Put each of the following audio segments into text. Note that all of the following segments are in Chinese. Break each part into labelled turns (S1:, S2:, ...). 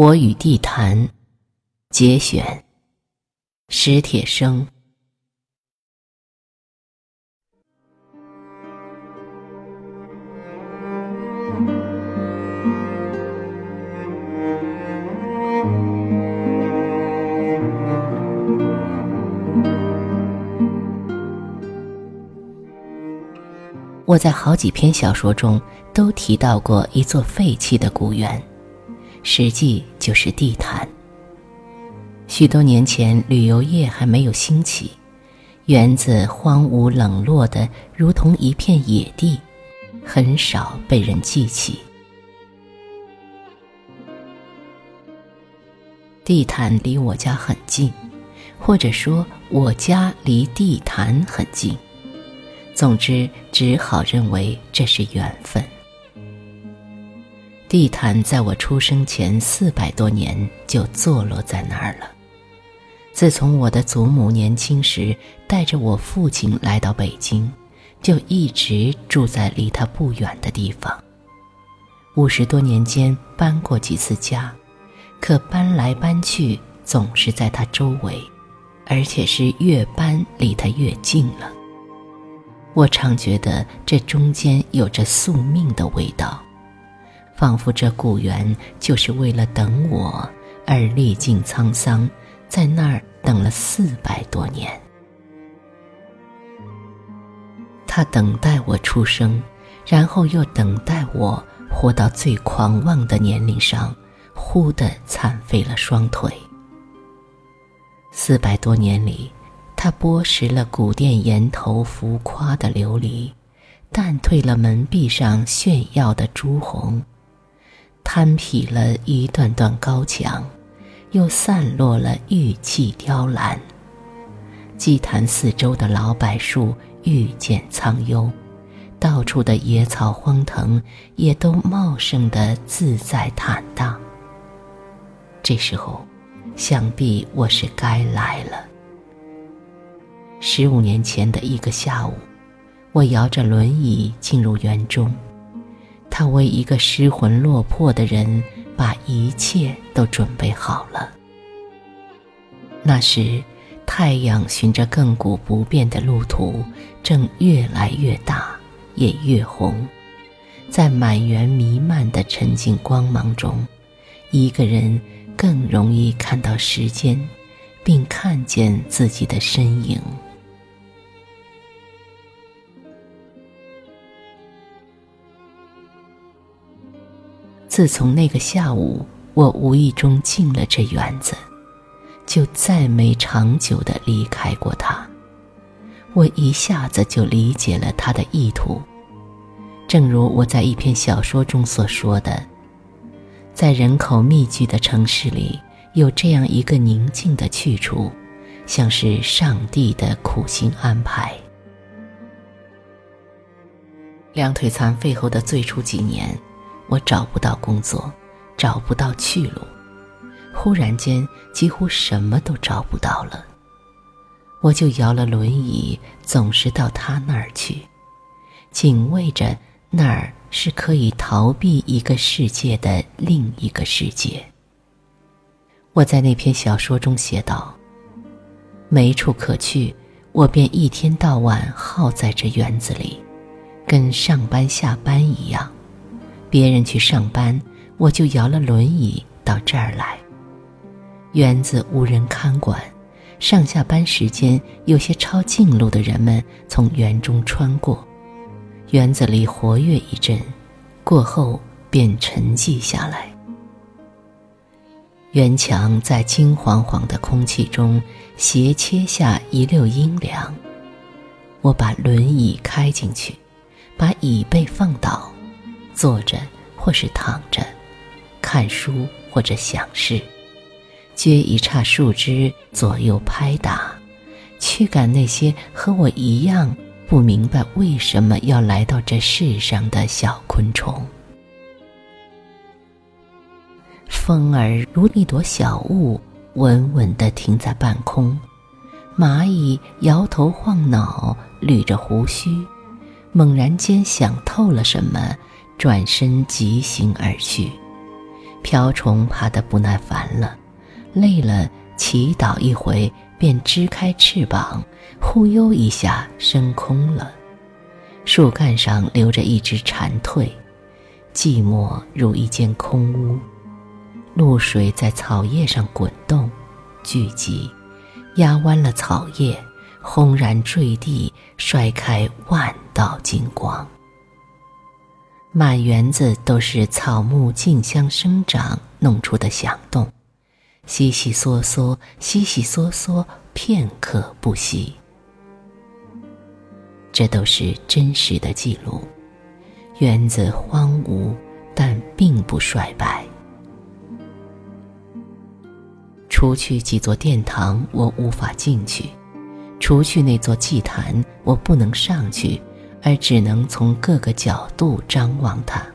S1: 我与地坛，节选，史铁生。我在好几篇小说中都提到过一座废弃的古园，实际就是地毯。许多年前，旅游业还没有兴起，园子荒芜冷落的如同一片野地，很少被人记起。地毯离我家很近，或者说我家离地坛很近。总之，只好认为这是缘分。地毯在我出生前四百多年就坐落在那儿了。自从我的祖母年轻时带着我父亲来到北京，就一直住在离他不远的地方。五十多年间搬过几次家，可搬来搬去总是在他周围，而且是越搬离他越近了。我常觉得这中间有着宿命的味道，仿佛这古园就是为了等我而历尽沧桑，在那儿等了四百多年。他等待我出生，然后又等待我活到最狂妄的年龄上，忽地残废了双腿。四百多年里。他剥蚀了古殿檐头浮夸的琉璃，淡褪了门壁上炫耀的朱红，摊劈了一段段高墙，又散落了玉砌雕栏。祭坛四周的老柏树愈见苍幽，到处的野草荒藤也都茂盛的自在坦荡。这时候，想必我是该来了。十五年前的一个下午，我摇着轮椅进入园中。他为一个失魂落魄的人，把一切都准备好了。那时，太阳循着亘古不变的路途，正越来越大，也越红。在满园弥漫的沉静光芒中，一个人更容易看到时间，并看见自己的身影。自从那个下午，我无意中进了这园子，就再没长久的离开过它。我一下子就理解了他的意图。正如我在一篇小说中所说的，在人口密集的城市里，有这样一个宁静的去处，像是上帝的苦心安排。两腿残废后的最初几年。我找不到工作，找不到去路，忽然间几乎什么都找不到了。我就摇了轮椅，总是到他那儿去，警卫着那儿是可以逃避一个世界的另一个世界。我在那篇小说中写道：“没处可去，我便一天到晚耗在这园子里，跟上班下班一样。”别人去上班，我就摇了轮椅到这儿来。园子无人看管，上下班时间有些抄近路的人们从园中穿过，园子里活跃一阵，过后便沉寂下来。园墙在金黄黄的空气中斜切下一溜阴凉。我把轮椅开进去，把椅背放倒。坐着或是躺着，看书或者想事，撅一叉树枝左右拍打，驱赶那些和我一样不明白为什么要来到这世上的小昆虫。风儿如一朵小雾，稳稳地停在半空。蚂蚁摇头晃脑，捋着胡须，猛然间想透了什么。转身疾行而去，瓢虫爬得不耐烦了，累了，祈祷一回，便支开翅膀，忽悠一下升空了。树干上留着一只蝉蜕，寂寞如一间空屋。露水在草叶上滚动、聚集，压弯了草叶，轰然坠地，摔开万道金光。满园子都是草木竞相生长弄出的响动，悉悉嗦嗦，悉悉嗦嗦，片刻不息。这都是真实的记录。园子荒芜，但并不衰败。除去几座殿堂，我无法进去；除去那座祭坛，我不能上去。而只能从各个角度张望它。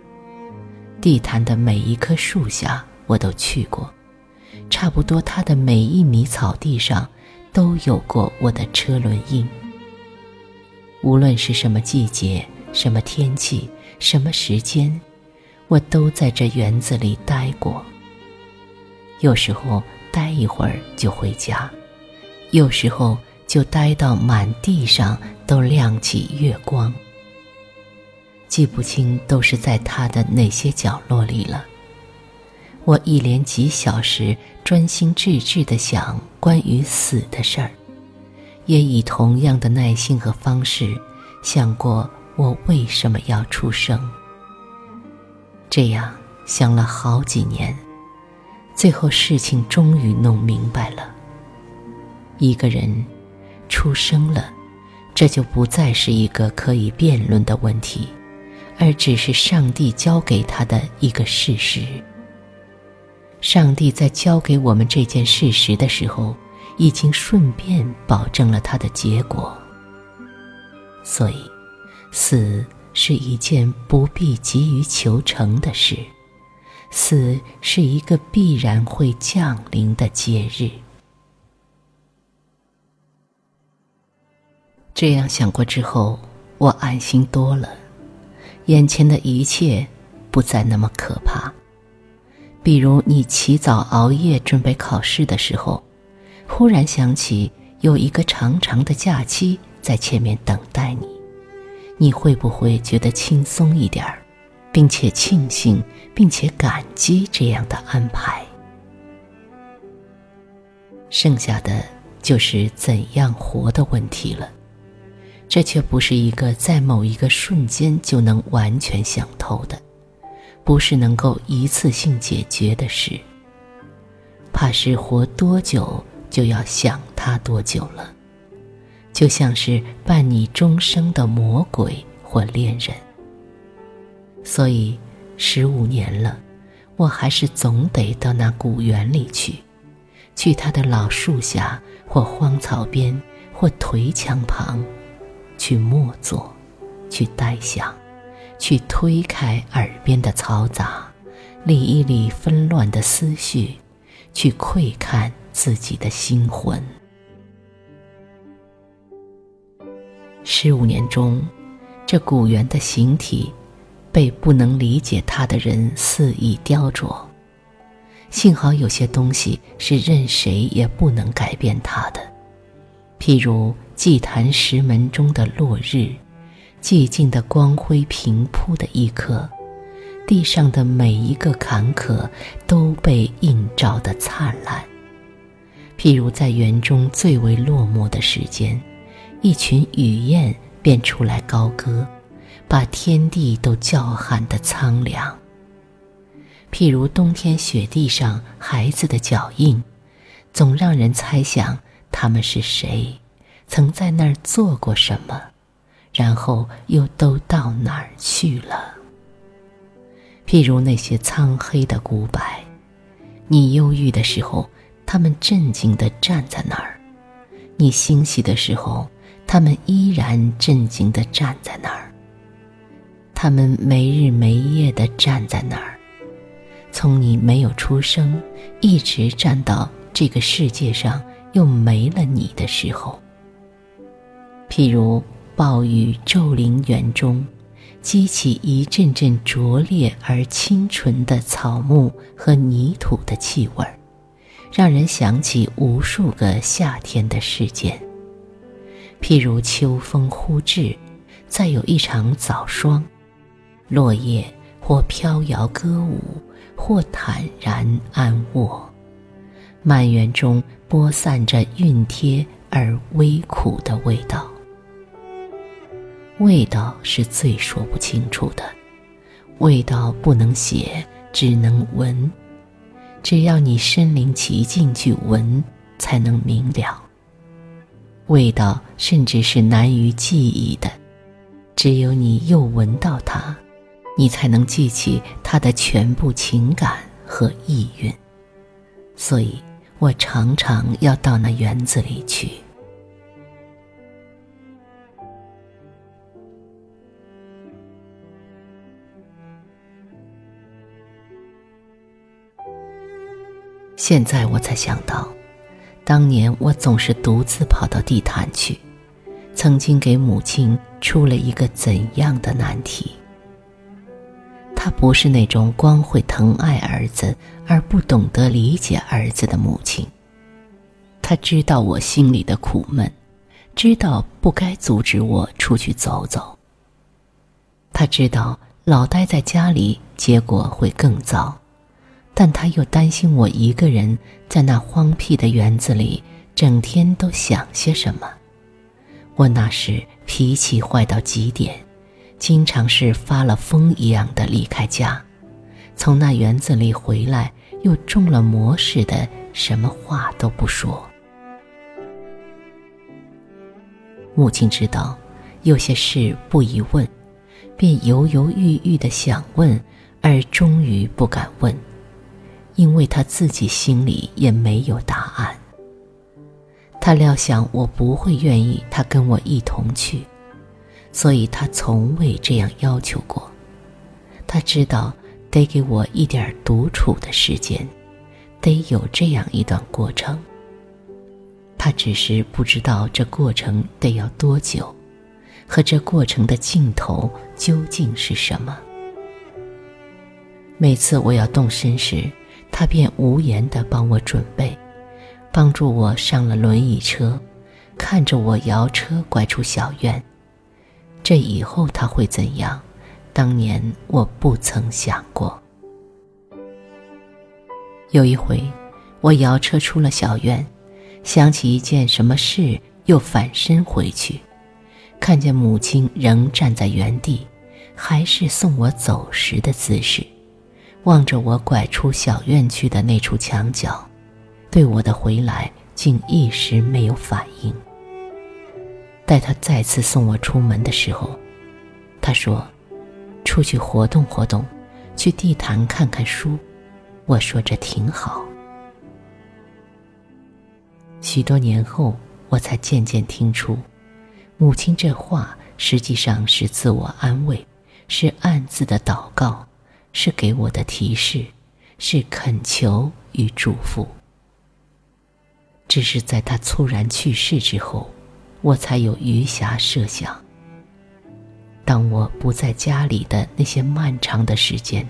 S1: 地坛的每一棵树下，我都去过；差不多它的每一米草地上，都有过我的车轮印。无论是什么季节、什么天气、什么时间，我都在这园子里待过。有时候待一会儿就回家，有时候。就待到满地上都亮起月光，记不清都是在他的哪些角落里了。我一连几小时专心致志地想关于死的事儿，也以同样的耐心和方式想过我为什么要出生。这样想了好几年，最后事情终于弄明白了。一个人。出生了，这就不再是一个可以辩论的问题，而只是上帝交给他的一个事实。上帝在交给我们这件事实的时候，已经顺便保证了他的结果。所以，死是一件不必急于求成的事，死是一个必然会降临的节日。这样想过之后，我安心多了，眼前的一切不再那么可怕。比如你起早熬夜准备考试的时候，忽然想起有一个长长的假期在前面等待你，你会不会觉得轻松一点儿，并且庆幸并且感激这样的安排？剩下的就是怎样活的问题了。这却不是一个在某一个瞬间就能完全想透的，不是能够一次性解决的事。怕是活多久就要想他多久了，就像是伴你终生的魔鬼或恋人。所以，十五年了，我还是总得到那古园里去，去他的老树下，或荒草边，或颓墙旁。去默坐，去呆想，去推开耳边的嘈杂，理一理纷乱的思绪，去窥看自己的心魂。十五年中，这古猿的形体，被不能理解它的人肆意雕琢。幸好有些东西是任谁也不能改变它的，譬如。祭坛石门中的落日，寂静的光辉平铺的一刻，地上的每一个坎坷都被映照的灿烂。譬如在园中最为落寞的时间，一群雨燕便出来高歌，把天地都叫喊的苍凉。譬如冬天雪地上孩子的脚印，总让人猜想他们是谁。曾在那儿做过什么，然后又都到哪儿去了？譬如那些苍黑的古柏，你忧郁的时候，他们镇静地站在那儿；你欣喜的时候，他们依然镇静地站在那儿。他们没日没夜地站在那儿，从你没有出生，一直站到这个世界上又没了你的时候。譬如暴雨骤临园中，激起一阵阵灼烈而清纯的草木和泥土的气味儿，让人想起无数个夏天的事件。譬如秋风忽至，再有一场早霜，落叶或飘摇歌舞，或坦然安卧，满园中播散着熨帖而微苦的味道。味道是最说不清楚的，味道不能写，只能闻。只要你身临其境去闻，才能明了。味道甚至是难于记忆的，只有你又闻到它，你才能记起它的全部情感和意蕴。所以我常常要到那园子里去。现在我才想到。当年我总是独自跑到地坛去，曾经给母亲出了一个怎样的难题？她不是那种光会疼爱儿子而不懂得理解儿子的母亲。她知道我心里的苦闷，知道不该阻止我出去走走。她知道老待在家里，结果会更糟。但他又担心我一个人在那荒僻的园子里，整天都想些什么。我那时脾气坏到极点，经常是发了疯一样的离开家，从那园子里回来又中了魔似的，什么话都不说。母亲知道有些事不宜问，便犹犹豫豫的想问，而终于不敢问。因为他自己心里也没有答案。他料想我不会愿意他跟我一同去，所以他从未这样要求过。他知道得给我一点独处的时间，得有这样一段过程。他只是不知道这过程得要多久，和这过程的尽头究竟是什么。每次我要动身时，他便无言地帮我准备，帮助我上了轮椅车，看着我摇车拐出小院。这以后他会怎样？当年我不曾想过。有一回，我摇车出了小院，想起一件什么事，又返身回去，看见母亲仍站在原地，还是送我走时的姿势。望着我拐出小院去的那处墙角，对我的回来竟一时没有反应。待他再次送我出门的时候，他说：“出去活动活动，去地坛看看书。”我说：“这挺好。”许多年后，我才渐渐听出，母亲这话实际上是自我安慰，是暗自的祷告。是给我的提示，是恳求与祝福。只是在他猝然去世之后，我才有余暇设想。当我不在家里的那些漫长的时间，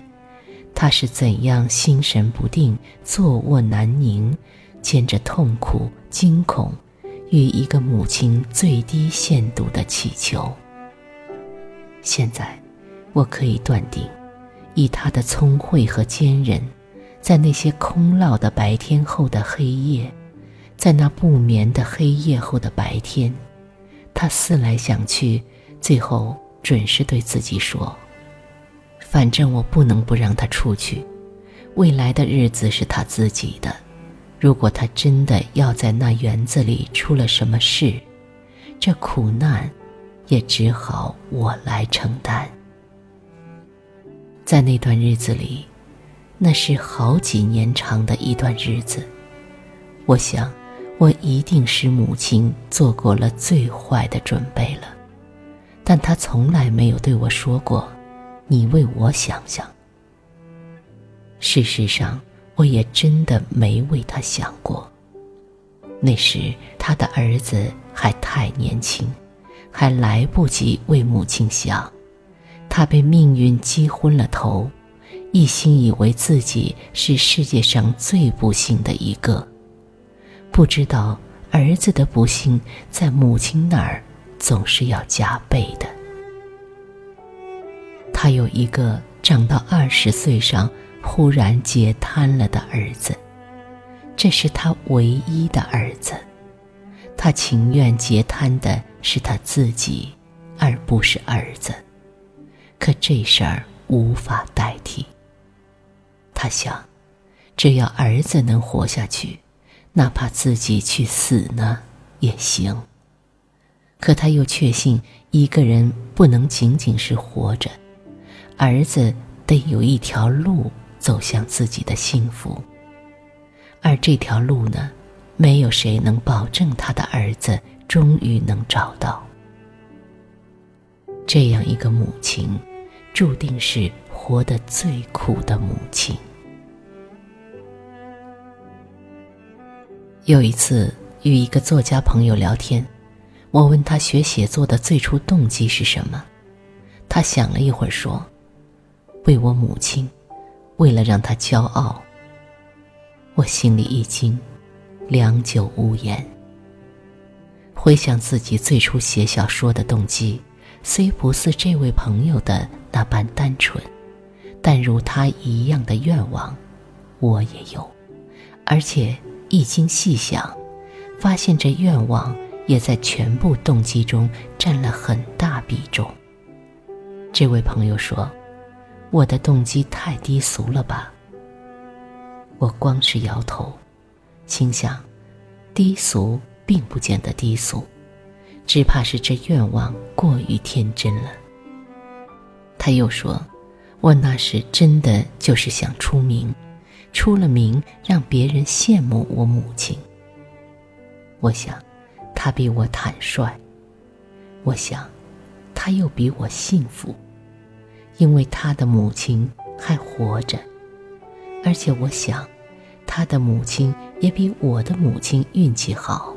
S1: 他是怎样心神不定、坐卧难宁，兼着痛苦、惊恐与一个母亲最低限度的祈求。现在，我可以断定。以他的聪慧和坚韧，在那些空落的白天后的黑夜，在那不眠的黑夜后的白天，他思来想去，最后准是对自己说：“反正我不能不让他出去，未来的日子是他自己的。如果他真的要在那园子里出了什么事，这苦难，也只好我来承担。”在那段日子里，那是好几年长的一段日子。我想，我一定使母亲做过了最坏的准备了，但她从来没有对我说过：“你为我想想。”事实上，我也真的没为她想过。那时，他的儿子还太年轻，还来不及为母亲想。他被命运击昏了头，一心以为自己是世界上最不幸的一个，不知道儿子的不幸在母亲那儿总是要加倍的。他有一个长到二十岁上忽然截瘫了的儿子，这是他唯一的儿子。他情愿截瘫的是他自己，而不是儿子。可这事儿无法代替。他想，只要儿子能活下去，哪怕自己去死呢也行。可他又确信，一个人不能仅仅是活着，儿子得有一条路走向自己的幸福。而这条路呢？没有谁能保证他的儿子终于能找到。这样一个母亲，注定是活得最苦的母亲。有一次与一个作家朋友聊天，我问他学写作的最初动机是什么，他想了一会儿说：“为我母亲，为了让她骄傲。”我心里一惊。良久无言。回想自己最初写小说的动机，虽不似这位朋友的那般单纯，但如他一样的愿望，我也有。而且一经细想，发现这愿望也在全部动机中占了很大比重。这位朋友说：“我的动机太低俗了吧？”我光是摇头。心想，低俗并不见得低俗，只怕是这愿望过于天真了。他又说：“我那时真的就是想出名，出了名让别人羡慕我母亲。我想，他比我坦率；我想，他又比我幸福，因为他的母亲还活着，而且我想。”他的母亲也比我的母亲运气好，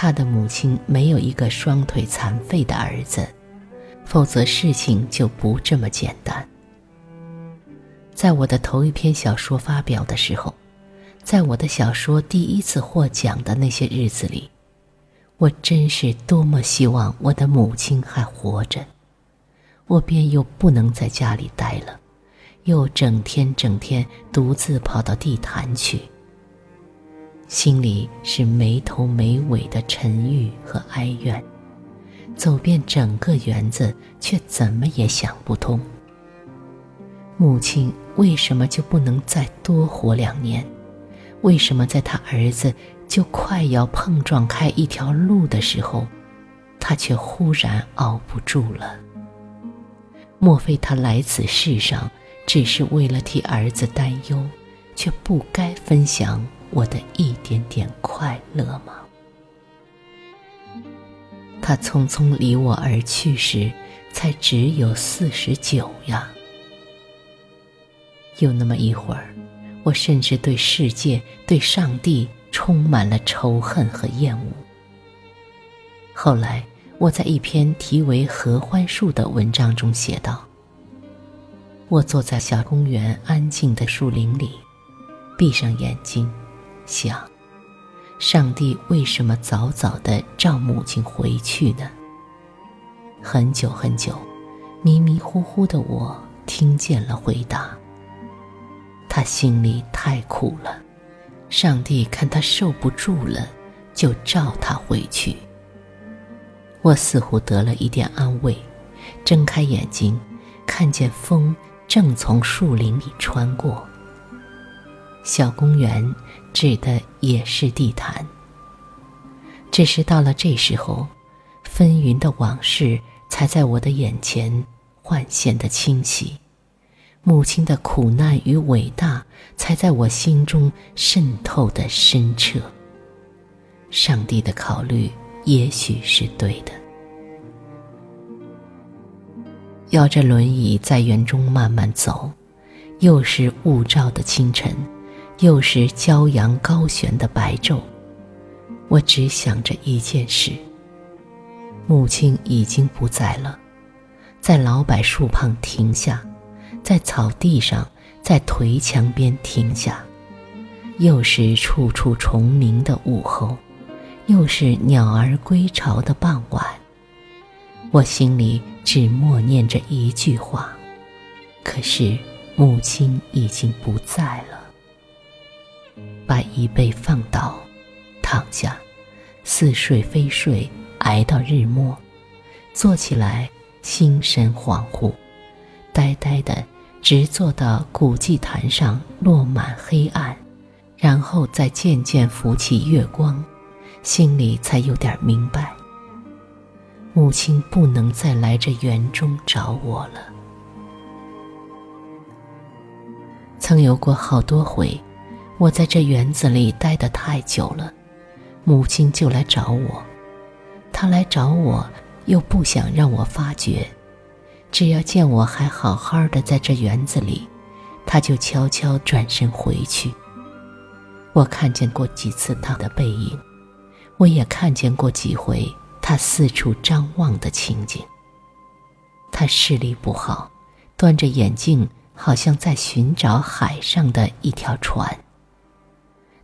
S1: 他的母亲没有一个双腿残废的儿子，否则事情就不这么简单。在我的头一篇小说发表的时候，在我的小说第一次获奖的那些日子里，我真是多么希望我的母亲还活着，我便又不能在家里待了。又整天整天独自跑到地坛去，心里是没头没尾的沉郁和哀怨，走遍整个园子，却怎么也想不通。母亲为什么就不能再多活两年？为什么在他儿子就快要碰撞开一条路的时候，他却忽然熬不住了？莫非他来此世上？只是为了替儿子担忧，却不该分享我的一点点快乐吗？他匆匆离我而去时，才只有四十九呀。有那么一会儿，我甚至对世界、对上帝充满了仇恨和厌恶。后来，我在一篇题为《合欢树》的文章中写道。我坐在小公园安静的树林里，闭上眼睛，想：上帝为什么早早的召母亲回去呢？很久很久，迷迷糊糊的我听见了回答：他心里太苦了，上帝看他受不住了，就召他回去。我似乎得了一点安慰，睁开眼睛，看见风。正从树林里穿过。小公园指的也是地毯。只是到了这时候，纷纭的往事才在我的眼前幻现的清晰，母亲的苦难与伟大才在我心中渗透的深彻。上帝的考虑也许是对的。摇着轮椅在园中慢慢走，又是雾罩的清晨，又是骄阳高悬的白昼。我只想着一件事：母亲已经不在了，在老柏树旁停下，在草地上，在颓墙边停下。又是处处虫鸣的午后，又是鸟儿归巢的傍晚。我心里只默念着一句话，可是母亲已经不在了。把椅背放倒，躺下，似睡非睡，挨到日末，坐起来，心神恍惚，呆呆的，直坐到古祭坛上落满黑暗。然后再渐渐浮起月光，心里才有点明白。母亲不能再来这园中找我了。曾有过好多回，我在这园子里待得太久了，母亲就来找我。她来找我，又不想让我发觉，只要见我还好好的在这园子里，她就悄悄转身回去。我看见过几次她的背影，我也看见过几回她四处张望的情景。她视力不好，端着眼镜，好像在寻找海上的一条船。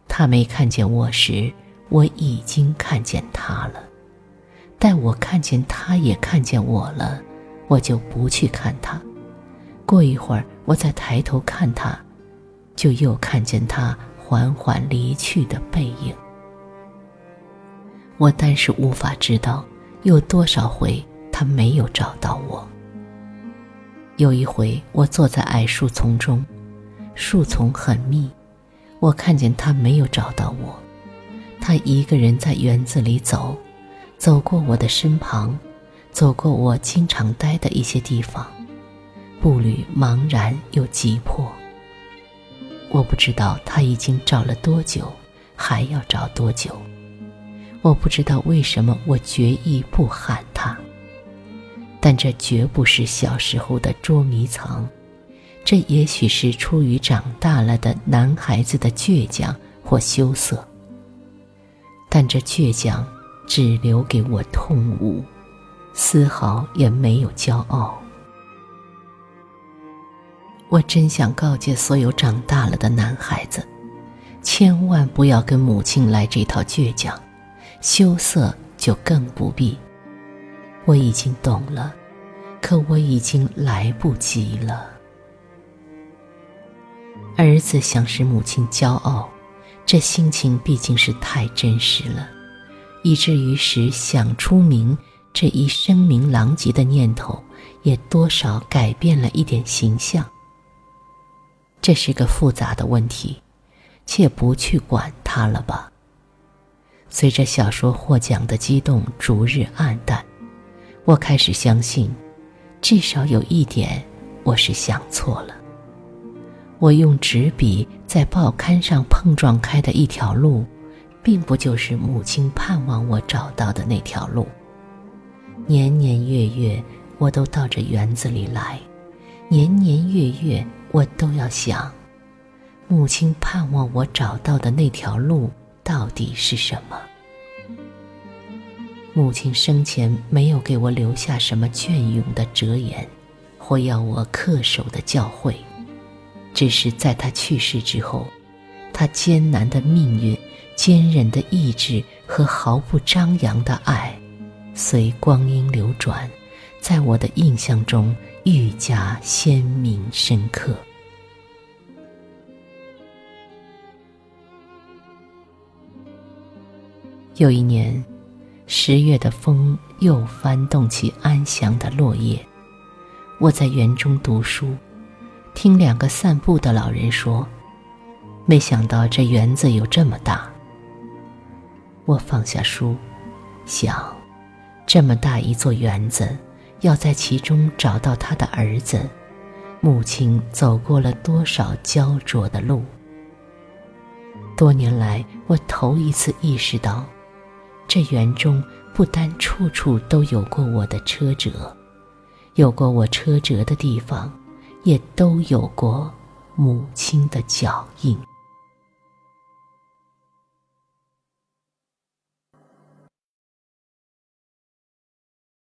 S1: 他没看见我时，我已经看见他了；待我看见他也看见我了，我就不去看他。过一会儿，我再抬头看他，就又看见他。缓缓离去的背影，我但是无法知道有多少回他没有找到我。有一回，我坐在矮树丛中，树丛很密，我看见他没有找到我。他一个人在园子里走，走过我的身旁，走过我经常待的一些地方，步履茫然又急迫。我不知道他已经找了多久，还要找多久。我不知道为什么我决意不喊他。但这绝不是小时候的捉迷藏，这也许是出于长大了的男孩子的倔强或羞涩。但这倔强只留给我痛悟，丝毫也没有骄傲。我真想告诫所有长大了的男孩子，千万不要跟母亲来这套倔强、羞涩，就更不必。我已经懂了，可我已经来不及了。儿子想使母亲骄傲，这心情毕竟是太真实了，以至于使想出名这一声名狼藉的念头，也多少改变了一点形象。这是个复杂的问题，且不去管它了吧。随着小说获奖的激动逐日暗淡，我开始相信，至少有一点，我是想错了。我用纸笔在报刊上碰撞开的一条路，并不就是母亲盼望我找到的那条路。年年月月，我都到这园子里来，年年月月。我都要想，母亲盼望我找到的那条路到底是什么？母亲生前没有给我留下什么隽永的哲言，或要我恪守的教诲，只是在他去世之后，他艰难的命运、坚韧的意志和毫不张扬的爱，随光阴流转，在我的印象中。愈加鲜明深刻。有一年，十月的风又翻动起安详的落叶。我在园中读书，听两个散步的老人说：“没想到这园子有这么大。”我放下书，想：这么大一座园子。要在其中找到他的儿子，母亲走过了多少焦灼的路？多年来，我头一次意识到，这园中不单处处都有过我的车辙，有过我车辙的地方，也都有过母亲的脚印。